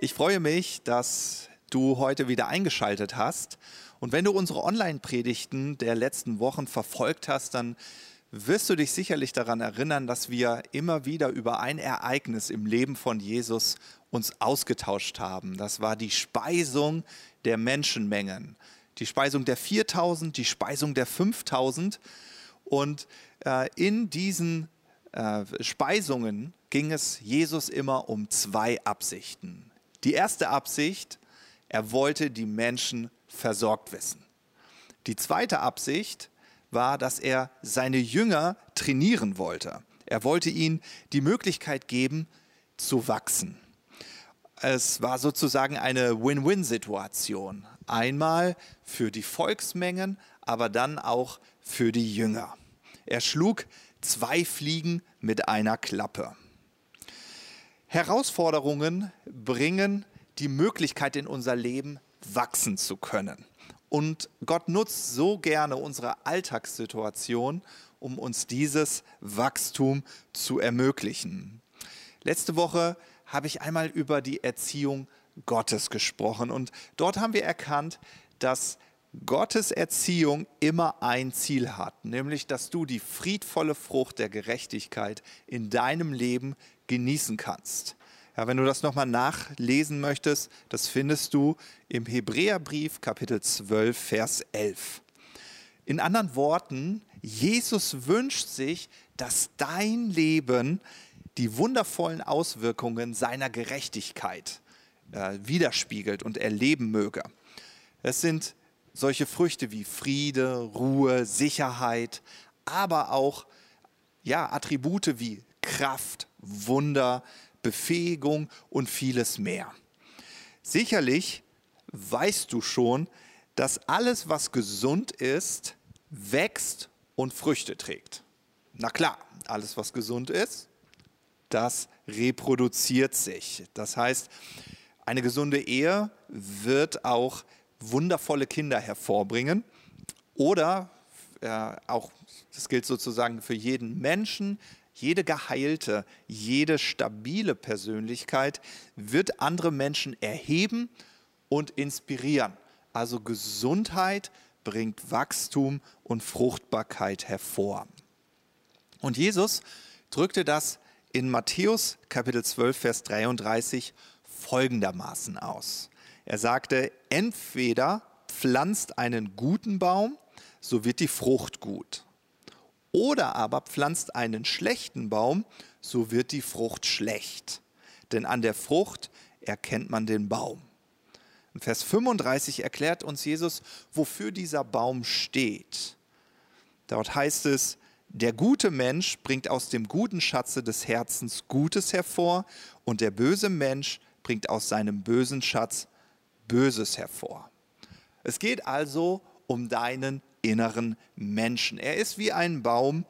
Ich freue mich, dass du heute wieder eingeschaltet hast. Und wenn du unsere Online-Predigten der letzten Wochen verfolgt hast, dann wirst du dich sicherlich daran erinnern, dass wir immer wieder über ein Ereignis im Leben von Jesus uns ausgetauscht haben. Das war die Speisung der Menschenmengen. Die Speisung der 4000, die Speisung der 5000. Und äh, in diesen äh, Speisungen ging es Jesus immer um zwei Absichten. Die erste Absicht, er wollte die Menschen versorgt wissen. Die zweite Absicht war, dass er seine Jünger trainieren wollte. Er wollte ihnen die Möglichkeit geben, zu wachsen. Es war sozusagen eine Win-Win-Situation. Einmal für die Volksmengen, aber dann auch für die Jünger. Er schlug zwei Fliegen mit einer Klappe. Herausforderungen bringen die Möglichkeit in unser Leben wachsen zu können. Und Gott nutzt so gerne unsere Alltagssituation, um uns dieses Wachstum zu ermöglichen. Letzte Woche habe ich einmal über die Erziehung Gottes gesprochen und dort haben wir erkannt, dass Gottes Erziehung immer ein Ziel hat, nämlich dass du die friedvolle Frucht der Gerechtigkeit in deinem Leben genießen kannst. Ja, wenn du das nochmal nachlesen möchtest, das findest du im Hebräerbrief Kapitel 12, Vers 11. In anderen Worten, Jesus wünscht sich, dass dein Leben die wundervollen Auswirkungen seiner Gerechtigkeit äh, widerspiegelt und erleben möge. Es sind solche Früchte wie Friede, Ruhe, Sicherheit, aber auch ja, Attribute wie Kraft, Wunder, Befähigung und vieles mehr. Sicherlich weißt du schon, dass alles, was gesund ist, wächst und Früchte trägt. Na klar, alles, was gesund ist, das reproduziert sich. Das heißt, eine gesunde Ehe wird auch wundervolle Kinder hervorbringen oder äh, auch, das gilt sozusagen für jeden Menschen, jede geheilte, jede stabile Persönlichkeit wird andere Menschen erheben und inspirieren. Also Gesundheit bringt Wachstum und Fruchtbarkeit hervor. Und Jesus drückte das in Matthäus Kapitel 12, Vers 33 folgendermaßen aus. Er sagte, entweder pflanzt einen guten Baum, so wird die Frucht gut. Oder aber pflanzt einen schlechten Baum, so wird die Frucht schlecht. Denn an der Frucht erkennt man den Baum. In Vers 35 erklärt uns Jesus, wofür dieser Baum steht. Dort heißt es, der gute Mensch bringt aus dem guten Schatze des Herzens Gutes hervor und der böse Mensch bringt aus seinem bösen Schatz Böses hervor. Es geht also um deinen inneren Menschen. Er ist wie ein Baum,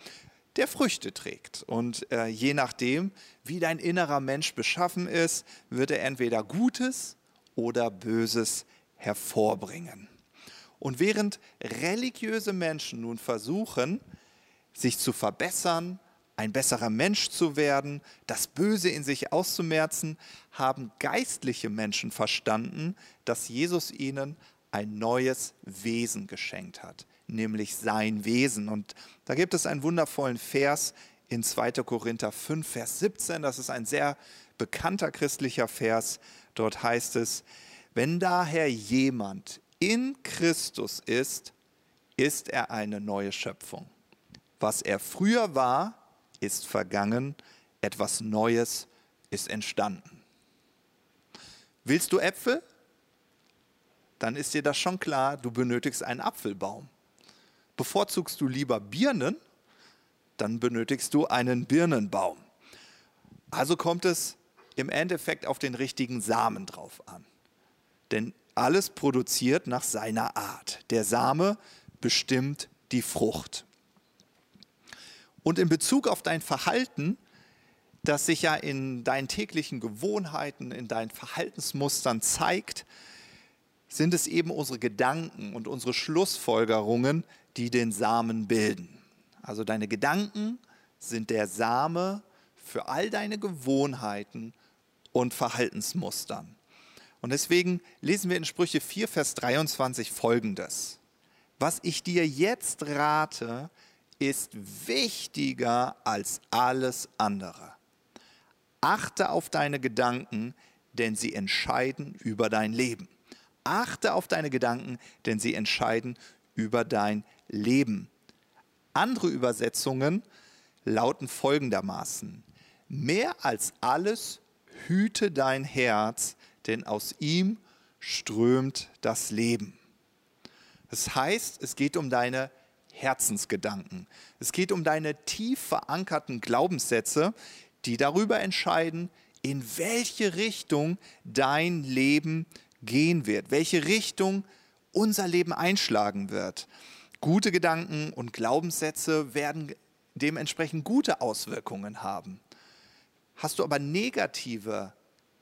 der Früchte trägt. Und äh, je nachdem, wie dein innerer Mensch beschaffen ist, wird er entweder Gutes oder Böses hervorbringen. Und während religiöse Menschen nun versuchen, sich zu verbessern, ein besserer Mensch zu werden, das Böse in sich auszumerzen, haben geistliche Menschen verstanden, dass Jesus ihnen ein neues Wesen geschenkt hat, nämlich sein Wesen. Und da gibt es einen wundervollen Vers in 2. Korinther 5, Vers 17. Das ist ein sehr bekannter christlicher Vers. Dort heißt es, wenn daher jemand in Christus ist, ist er eine neue Schöpfung. Was er früher war, ist vergangen, etwas Neues ist entstanden. Willst du Äpfel? dann ist dir das schon klar, du benötigst einen Apfelbaum. Bevorzugst du lieber Birnen, dann benötigst du einen Birnenbaum. Also kommt es im Endeffekt auf den richtigen Samen drauf an. Denn alles produziert nach seiner Art. Der Same bestimmt die Frucht. Und in Bezug auf dein Verhalten, das sich ja in deinen täglichen Gewohnheiten, in deinen Verhaltensmustern zeigt, sind es eben unsere Gedanken und unsere Schlussfolgerungen, die den Samen bilden. Also deine Gedanken sind der Same für all deine Gewohnheiten und Verhaltensmustern. Und deswegen lesen wir in Sprüche 4, Vers 23 folgendes. Was ich dir jetzt rate, ist wichtiger als alles andere. Achte auf deine Gedanken, denn sie entscheiden über dein Leben. Achte auf deine Gedanken, denn sie entscheiden über dein Leben. Andere Übersetzungen lauten folgendermaßen. Mehr als alles hüte dein Herz, denn aus ihm strömt das Leben. Das heißt, es geht um deine Herzensgedanken. Es geht um deine tief verankerten Glaubenssätze, die darüber entscheiden, in welche Richtung dein Leben gehen wird, welche Richtung unser Leben einschlagen wird. Gute Gedanken und Glaubenssätze werden dementsprechend gute Auswirkungen haben. Hast du aber negative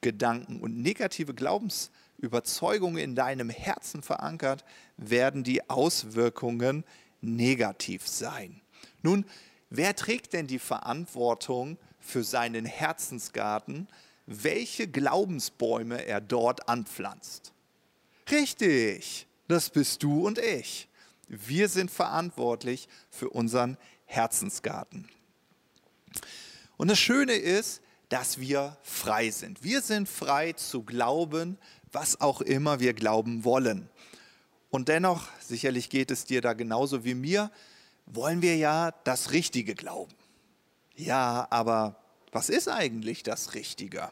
Gedanken und negative Glaubensüberzeugungen in deinem Herzen verankert, werden die Auswirkungen negativ sein. Nun, wer trägt denn die Verantwortung für seinen Herzensgarten, welche Glaubensbäume er dort anpflanzt? Richtig, das bist du und ich. Wir sind verantwortlich für unseren Herzensgarten. Und das Schöne ist, dass wir frei sind. Wir sind frei zu glauben, was auch immer wir glauben wollen. Und dennoch, sicherlich geht es dir da genauso wie mir, wollen wir ja das Richtige glauben. Ja, aber was ist eigentlich das Richtige?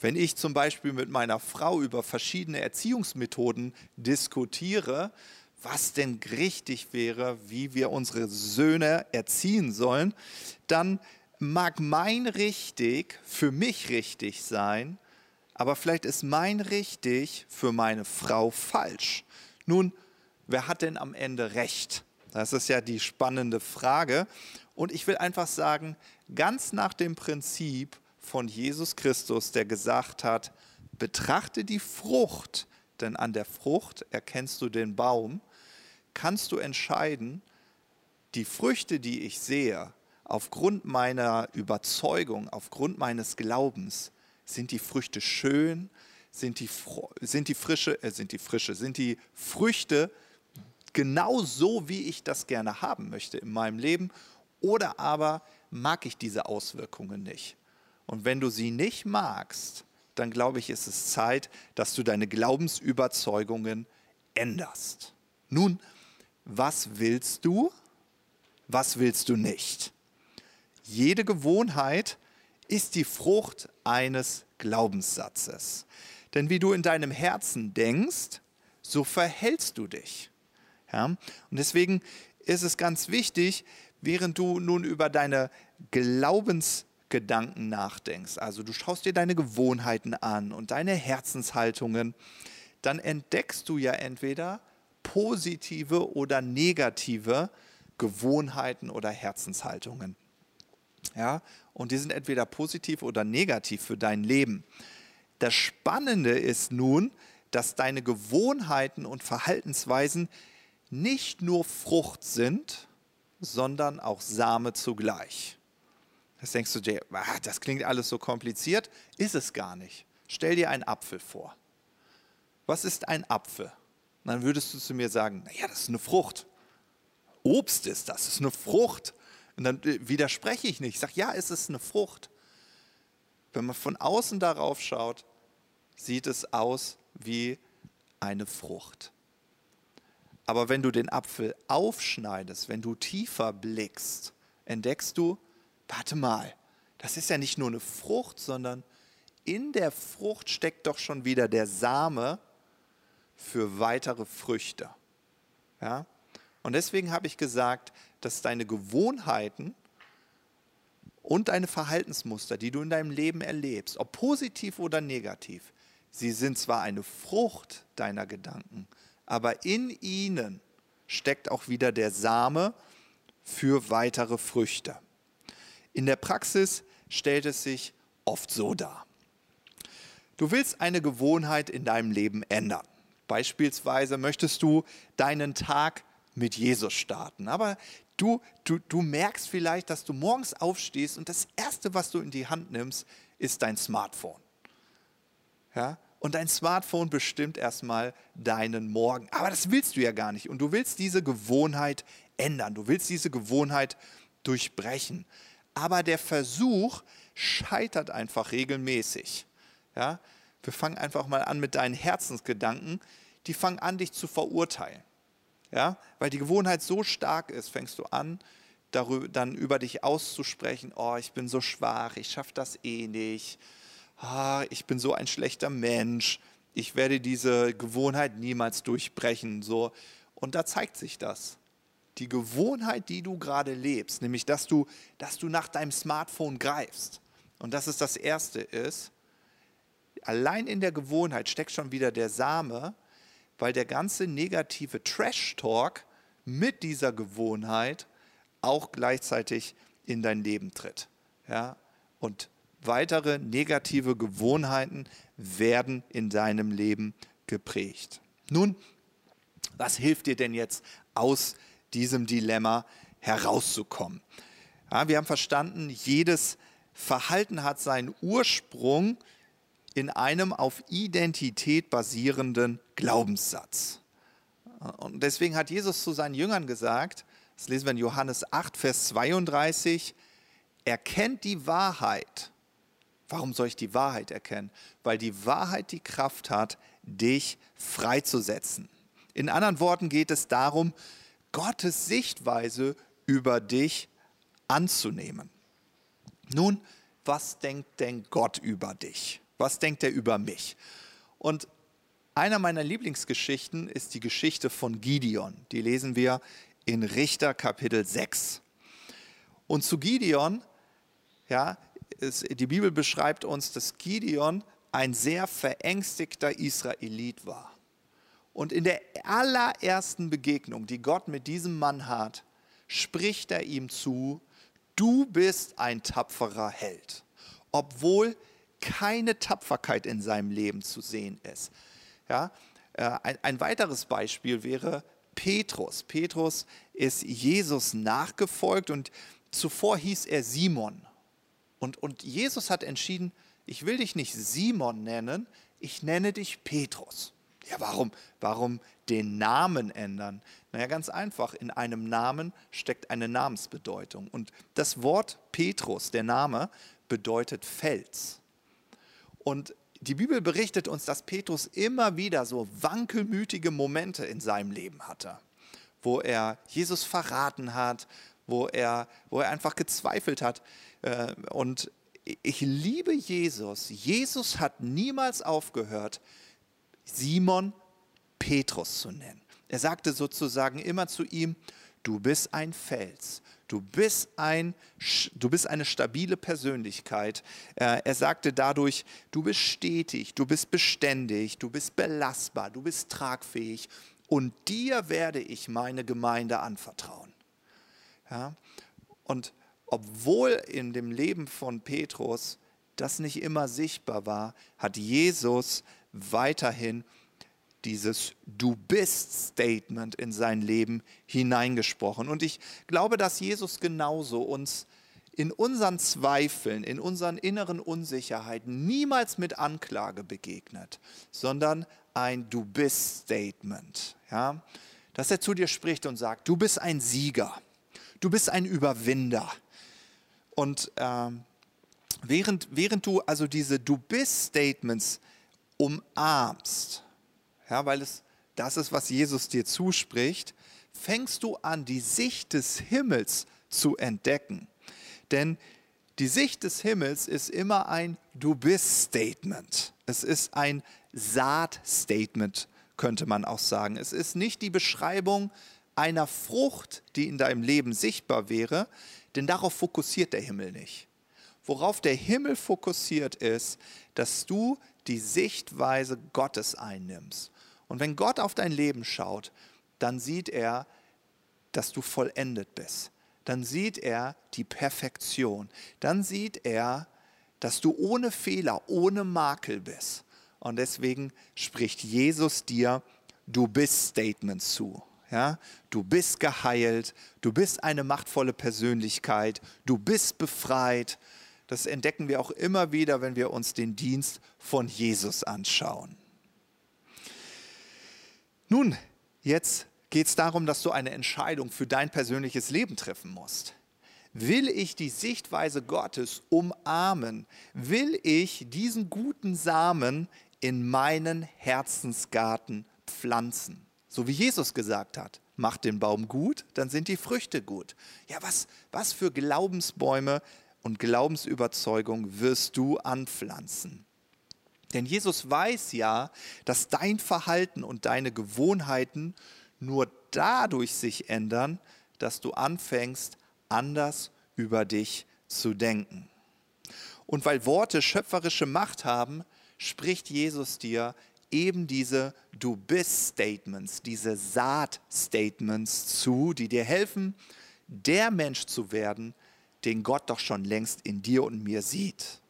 Wenn ich zum Beispiel mit meiner Frau über verschiedene Erziehungsmethoden diskutiere, was denn richtig wäre, wie wir unsere Söhne erziehen sollen, dann mag mein richtig für mich richtig sein, aber vielleicht ist mein richtig für meine Frau falsch. Nun, wer hat denn am Ende recht? Das ist ja die spannende Frage. Und ich will einfach sagen, ganz nach dem Prinzip von Jesus Christus, der gesagt hat, betrachte die Frucht, denn an der Frucht erkennst du den Baum, kannst du entscheiden, die Früchte, die ich sehe, aufgrund meiner Überzeugung, aufgrund meines Glaubens, sind die Früchte schön, sind die, sind die frische, äh, sind die frische, sind die Früchte genau so, wie ich das gerne haben möchte in meinem Leben, oder aber mag ich diese Auswirkungen nicht. Und wenn du sie nicht magst, dann glaube ich, ist es Zeit, dass du deine Glaubensüberzeugungen änderst. Nun, was willst du? Was willst du nicht? Jede Gewohnheit ist die Frucht eines Glaubenssatzes. Denn wie du in deinem Herzen denkst, so verhältst du dich. Ja? Und deswegen ist es ganz wichtig, während du nun über deine Glaubensgedanken nachdenkst, also du schaust dir deine Gewohnheiten an und deine Herzenshaltungen, dann entdeckst du ja entweder positive oder negative Gewohnheiten oder Herzenshaltungen. Ja, und die sind entweder positiv oder negativ für dein Leben. Das Spannende ist nun, dass deine Gewohnheiten und Verhaltensweisen nicht nur Frucht sind, sondern auch Same zugleich. Das denkst du dir, ah, das klingt alles so kompliziert, ist es gar nicht. Stell dir einen Apfel vor. Was ist ein Apfel? Und dann würdest du zu mir sagen, naja, das ist eine Frucht. Obst ist das, das ist eine Frucht. Und dann äh, widerspreche ich nicht. Ich sage, ja, es ist eine Frucht. Wenn man von außen darauf schaut, sieht es aus wie eine Frucht. Aber wenn du den Apfel aufschneidest, wenn du tiefer blickst, entdeckst du, warte mal, das ist ja nicht nur eine Frucht, sondern in der Frucht steckt doch schon wieder der Same für weitere Früchte. Ja? Und deswegen habe ich gesagt, dass deine Gewohnheiten und deine Verhaltensmuster, die du in deinem Leben erlebst, ob positiv oder negativ, Sie sind zwar eine Frucht deiner Gedanken, aber in ihnen steckt auch wieder der Same für weitere Früchte. In der Praxis stellt es sich oft so dar. Du willst eine Gewohnheit in deinem Leben ändern. Beispielsweise möchtest du deinen Tag mit Jesus starten. Aber du, du, du merkst vielleicht, dass du morgens aufstehst und das Erste, was du in die Hand nimmst, ist dein Smartphone. Ja? und dein Smartphone bestimmt erstmal deinen Morgen. Aber das willst du ja gar nicht und du willst diese Gewohnheit ändern, du willst diese Gewohnheit durchbrechen. Aber der Versuch scheitert einfach regelmäßig. Ja? Wir fangen einfach mal an mit deinen Herzensgedanken, die fangen an, dich zu verurteilen. Ja? Weil die Gewohnheit so stark ist, fängst du an, darüber, dann über dich auszusprechen, oh, ich bin so schwach, ich schaffe das eh nicht, ah, ich bin so ein schlechter Mensch, ich werde diese Gewohnheit niemals durchbrechen. So. Und da zeigt sich das. Die Gewohnheit, die du gerade lebst, nämlich dass du, dass du nach deinem Smartphone greifst. Und dass es das Erste ist, allein in der Gewohnheit steckt schon wieder der Same, weil der ganze negative Trash-Talk mit dieser Gewohnheit auch gleichzeitig in dein Leben tritt. Ja? Und weitere negative Gewohnheiten werden in deinem Leben geprägt. Nun, was hilft dir denn jetzt aus diesem Dilemma herauszukommen? Ja, wir haben verstanden, jedes Verhalten hat seinen Ursprung in einem auf Identität basierenden Glaubenssatz. Und deswegen hat Jesus zu seinen Jüngern gesagt, das lesen wir in Johannes 8, Vers 32, erkennt die Wahrheit. Warum soll ich die Wahrheit erkennen? Weil die Wahrheit die Kraft hat, dich freizusetzen. In anderen Worten geht es darum, Gottes Sichtweise über dich anzunehmen. Nun, was denkt denn Gott über dich? Was denkt er über mich? Und einer meiner Lieblingsgeschichten ist die Geschichte von Gideon. Die lesen wir in Richter Kapitel 6. Und zu Gideon, ja, ist, die Bibel beschreibt uns, dass Gideon ein sehr verängstigter Israelit war. Und in der allerersten Begegnung, die Gott mit diesem Mann hat, spricht er ihm zu, du bist ein tapferer Held, obwohl keine Tapferkeit in seinem Leben zu sehen ist. Ja, äh, ein, ein weiteres Beispiel wäre Petrus. Petrus ist Jesus nachgefolgt und zuvor hieß er Simon. Und, und Jesus hat entschieden, ich will dich nicht Simon nennen, ich nenne dich Petrus. Ja, warum? Warum den Namen ändern? Naja, ganz einfach. In einem Namen steckt eine Namensbedeutung. Und das Wort Petrus, der Name, bedeutet Fels. Und die Bibel berichtet uns, dass Petrus immer wieder so wankelmütige Momente in seinem Leben hatte, wo er Jesus verraten hat, wo er, wo er einfach gezweifelt hat. Äh, und ich liebe Jesus. Jesus hat niemals aufgehört, Simon Petrus zu nennen. Er sagte sozusagen immer zu ihm, du bist ein Fels, du bist, ein, du bist eine stabile Persönlichkeit. Äh, er sagte dadurch, du bist stetig, du bist beständig, du bist belastbar, du bist tragfähig und dir werde ich meine Gemeinde anvertrauen. Ja? Und obwohl in dem Leben von Petrus das nicht immer sichtbar war, hat Jesus weiterhin dieses Du bist Statement in sein Leben hineingesprochen. Und ich glaube, dass Jesus genauso uns in unseren Zweifeln, in unseren inneren Unsicherheiten niemals mit Anklage begegnet, sondern ein Du bist Statement. Ja? Dass er zu dir spricht und sagt, du bist ein Sieger, du bist ein Überwinder. Und äh, während, während du also diese Du bist Statements umarmst, ja, weil es das ist, was Jesus dir zuspricht, fängst du an, die Sicht des Himmels zu entdecken. Denn die Sicht des Himmels ist immer ein Du bist Statement. Es ist ein Saat-Statement, könnte man auch sagen. Es ist nicht die Beschreibung einer Frucht, die in deinem Leben sichtbar wäre, denn darauf fokussiert der Himmel nicht. Worauf der Himmel fokussiert ist, dass du die Sichtweise Gottes einnimmst. Und wenn Gott auf dein Leben schaut, dann sieht er, dass du vollendet bist. Dann sieht er die Perfektion. Dann sieht er, dass du ohne Fehler, ohne Makel bist. Und deswegen spricht Jesus dir, du bist Statements zu. Ja? Du bist geheilt, du bist eine machtvolle Persönlichkeit, du bist befreit. Das entdecken wir auch immer wieder, wenn wir uns den Dienst von Jesus anschauen. Nun, jetzt geht es darum, dass du eine Entscheidung für dein persönliches Leben treffen musst. Will ich die Sichtweise Gottes umarmen? Will ich diesen guten Samen in meinen Herzensgarten pflanzen? So wie Jesus gesagt hat, mach den Baum gut, dann sind die Früchte gut. Ja, was, was für Glaubensbäume und Glaubensüberzeugung wirst du anpflanzen? Denn Jesus weiß ja, dass dein Verhalten und deine Gewohnheiten nur dadurch sich ändern, dass du anfängst, anders über dich zu denken. Und weil Worte schöpferische Macht haben, spricht Jesus dir eben diese Du bist Statements, diese Saat-Statements zu, die dir helfen, der Mensch zu werden, den Gott doch schon längst in dir und mir sieht.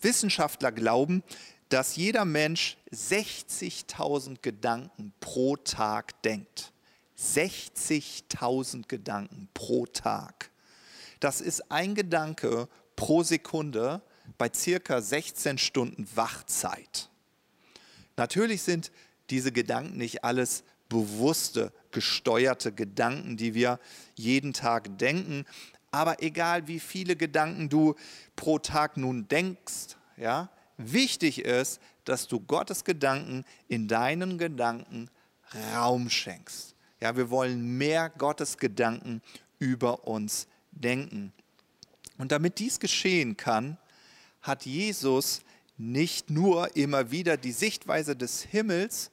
Wissenschaftler glauben, dass jeder Mensch 60.000 Gedanken pro Tag denkt. 60.000 Gedanken pro Tag. Das ist ein Gedanke pro Sekunde bei circa 16 Stunden Wachzeit. Natürlich sind diese Gedanken nicht alles bewusste, gesteuerte Gedanken, die wir jeden Tag denken. Aber egal wie viele Gedanken du pro Tag nun denkst, ja, wichtig ist, dass du Gottes Gedanken in deinen Gedanken Raum schenkst. Ja, wir wollen mehr Gottes Gedanken über uns denken. Und damit dies geschehen kann, hat Jesus nicht nur immer wieder die Sichtweise des Himmels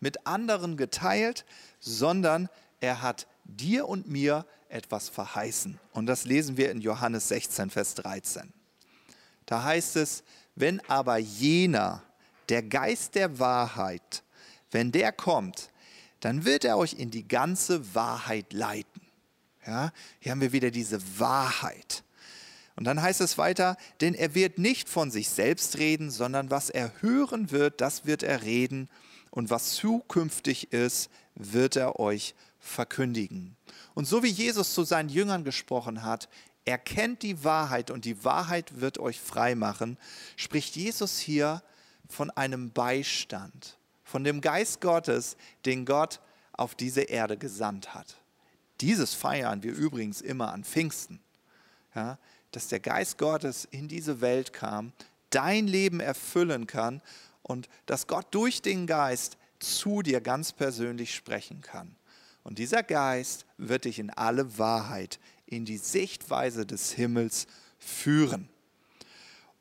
mit anderen geteilt, sondern er hat dir und mir etwas verheißen. Und das lesen wir in Johannes 16, Vers 13. Da heißt es, wenn aber jener, der Geist der Wahrheit, wenn der kommt, dann wird er euch in die ganze Wahrheit leiten. Ja, hier haben wir wieder diese Wahrheit. Und dann heißt es weiter, denn er wird nicht von sich selbst reden, sondern was er hören wird, das wird er reden. Und was zukünftig ist, wird er euch verkündigen. Und so wie Jesus zu seinen Jüngern gesprochen hat, erkennt die Wahrheit und die Wahrheit wird euch frei machen, spricht Jesus hier von einem Beistand von dem Geist Gottes, den Gott auf diese Erde gesandt hat. Dieses feiern wir übrigens immer an Pfingsten, ja, dass der Geist Gottes in diese Welt kam, dein Leben erfüllen kann und dass Gott durch den Geist zu dir ganz persönlich sprechen kann. Und dieser Geist wird dich in alle Wahrheit, in die Sichtweise des Himmels führen.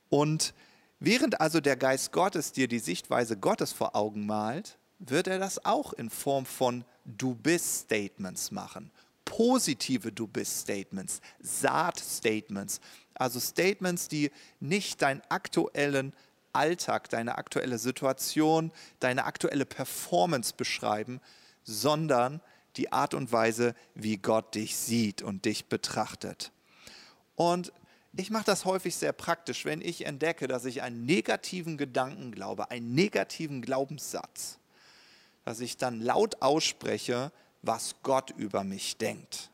Und Während also der Geist Gottes dir die Sichtweise Gottes vor Augen malt, wird er das auch in Form von Du bist Statements machen. Positive Du bist Statements, Saat Statements, also Statements, die nicht deinen aktuellen Alltag, deine aktuelle Situation, deine aktuelle Performance beschreiben, sondern die Art und Weise, wie Gott dich sieht und dich betrachtet. Und ich mache das häufig sehr praktisch, wenn ich entdecke, dass ich einen negativen Gedanken glaube, einen negativen Glaubenssatz, dass ich dann laut ausspreche, was Gott über mich denkt.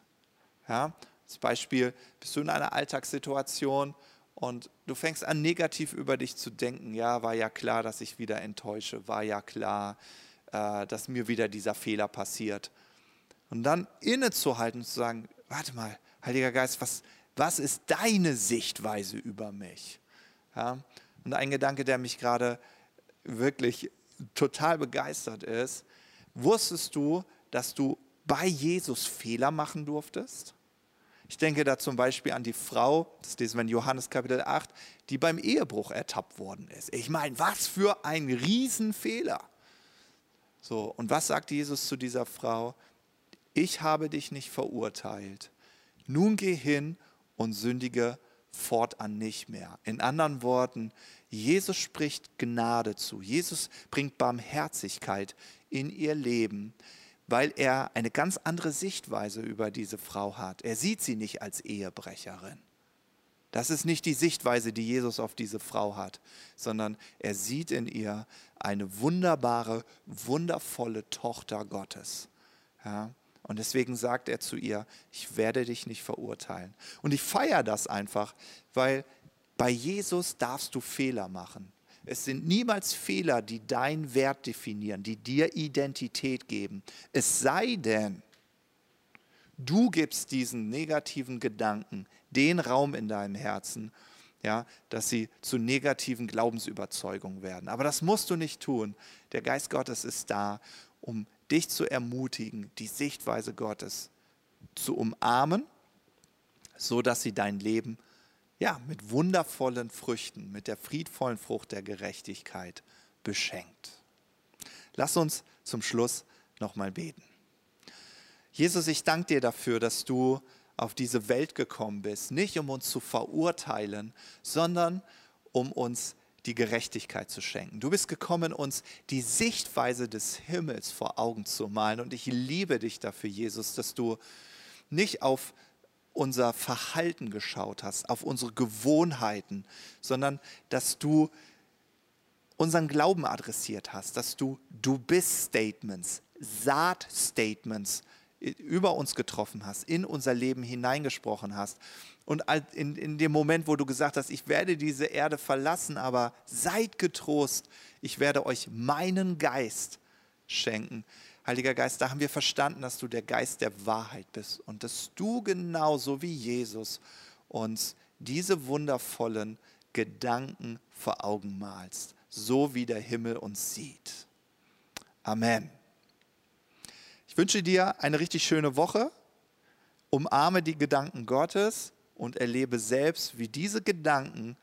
Ja, als Beispiel bist du in einer Alltagssituation und du fängst an, negativ über dich zu denken. Ja, war ja klar, dass ich wieder enttäusche, war ja klar, äh, dass mir wieder dieser Fehler passiert. Und dann innezuhalten und zu sagen, warte mal, Heiliger Geist, was, was ist deine Sichtweise über mich? Ja? Und ein Gedanke, der mich gerade wirklich total begeistert ist, wusstest du, dass du bei Jesus Fehler machen durftest? Ich denke da zum Beispiel an die Frau, das lesen wir in Johannes Kapitel 8, die beim Ehebruch ertappt worden ist. Ich meine, was für ein Riesenfehler. So, und was sagt Jesus zu dieser Frau? Ich habe dich nicht verurteilt. Nun geh hin und sündige fortan nicht mehr. In anderen Worten, Jesus spricht Gnade zu. Jesus bringt Barmherzigkeit in ihr Leben, weil er eine ganz andere Sichtweise über diese Frau hat. Er sieht sie nicht als Ehebrecherin. Das ist nicht die Sichtweise, die Jesus auf diese Frau hat, sondern er sieht in ihr eine wunderbare, wundervolle Tochter Gottes. Ja? Und deswegen sagt er zu ihr, ich werde dich nicht verurteilen. Und ich feiere das einfach, weil bei Jesus darfst du Fehler machen. Es sind niemals Fehler, die deinen Wert definieren, die dir Identität geben. Es sei denn, du gibst diesen negativen Gedanken den Raum in deinem Herzen, ja, dass sie zu negativen Glaubensüberzeugungen werden. Aber das musst du nicht tun. Der Geist Gottes ist da, um dich zu ermutigen, die Sichtweise Gottes zu umarmen, so dass sie dein Leben ja, mit wundervollen Früchten, mit der friedvollen Frucht der Gerechtigkeit beschenkt. Lass uns zum Schluss nochmal beten. Jesus, ich danke dir dafür, dass du auf diese Welt gekommen bist, nicht um uns zu verurteilen, sondern um uns die Gerechtigkeit zu schenken. Du bist gekommen, uns die Sichtweise des Himmels vor Augen zu malen. Und ich liebe dich dafür, Jesus, dass du nicht auf unser Verhalten geschaut hast, auf unsere Gewohnheiten, sondern dass du unseren Glauben adressiert hast, dass du Du bist Statements, Saat-Statements über uns getroffen hast, in unser Leben hineingesprochen hast. Und in, in dem Moment, wo du gesagt hast, ich werde diese Erde verlassen, aber seid getrost, ich werde euch meinen Geist schenken. Heiliger Geist, da haben wir verstanden, dass du der Geist der Wahrheit bist und dass du genauso wie Jesus uns diese wundervollen Gedanken vor Augen malst, so wie der Himmel uns sieht. Amen. Ich wünsche dir eine richtig schöne Woche. Umarme die Gedanken Gottes und erlebe selbst, wie diese Gedanken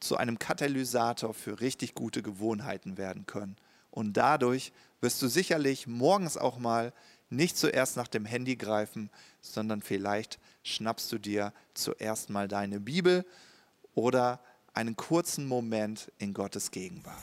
zu einem Katalysator für richtig gute Gewohnheiten werden können. Und dadurch wirst du sicherlich morgens auch mal nicht zuerst nach dem Handy greifen, sondern vielleicht schnappst du dir zuerst mal deine Bibel oder einen kurzen Moment in Gottes Gegenwart.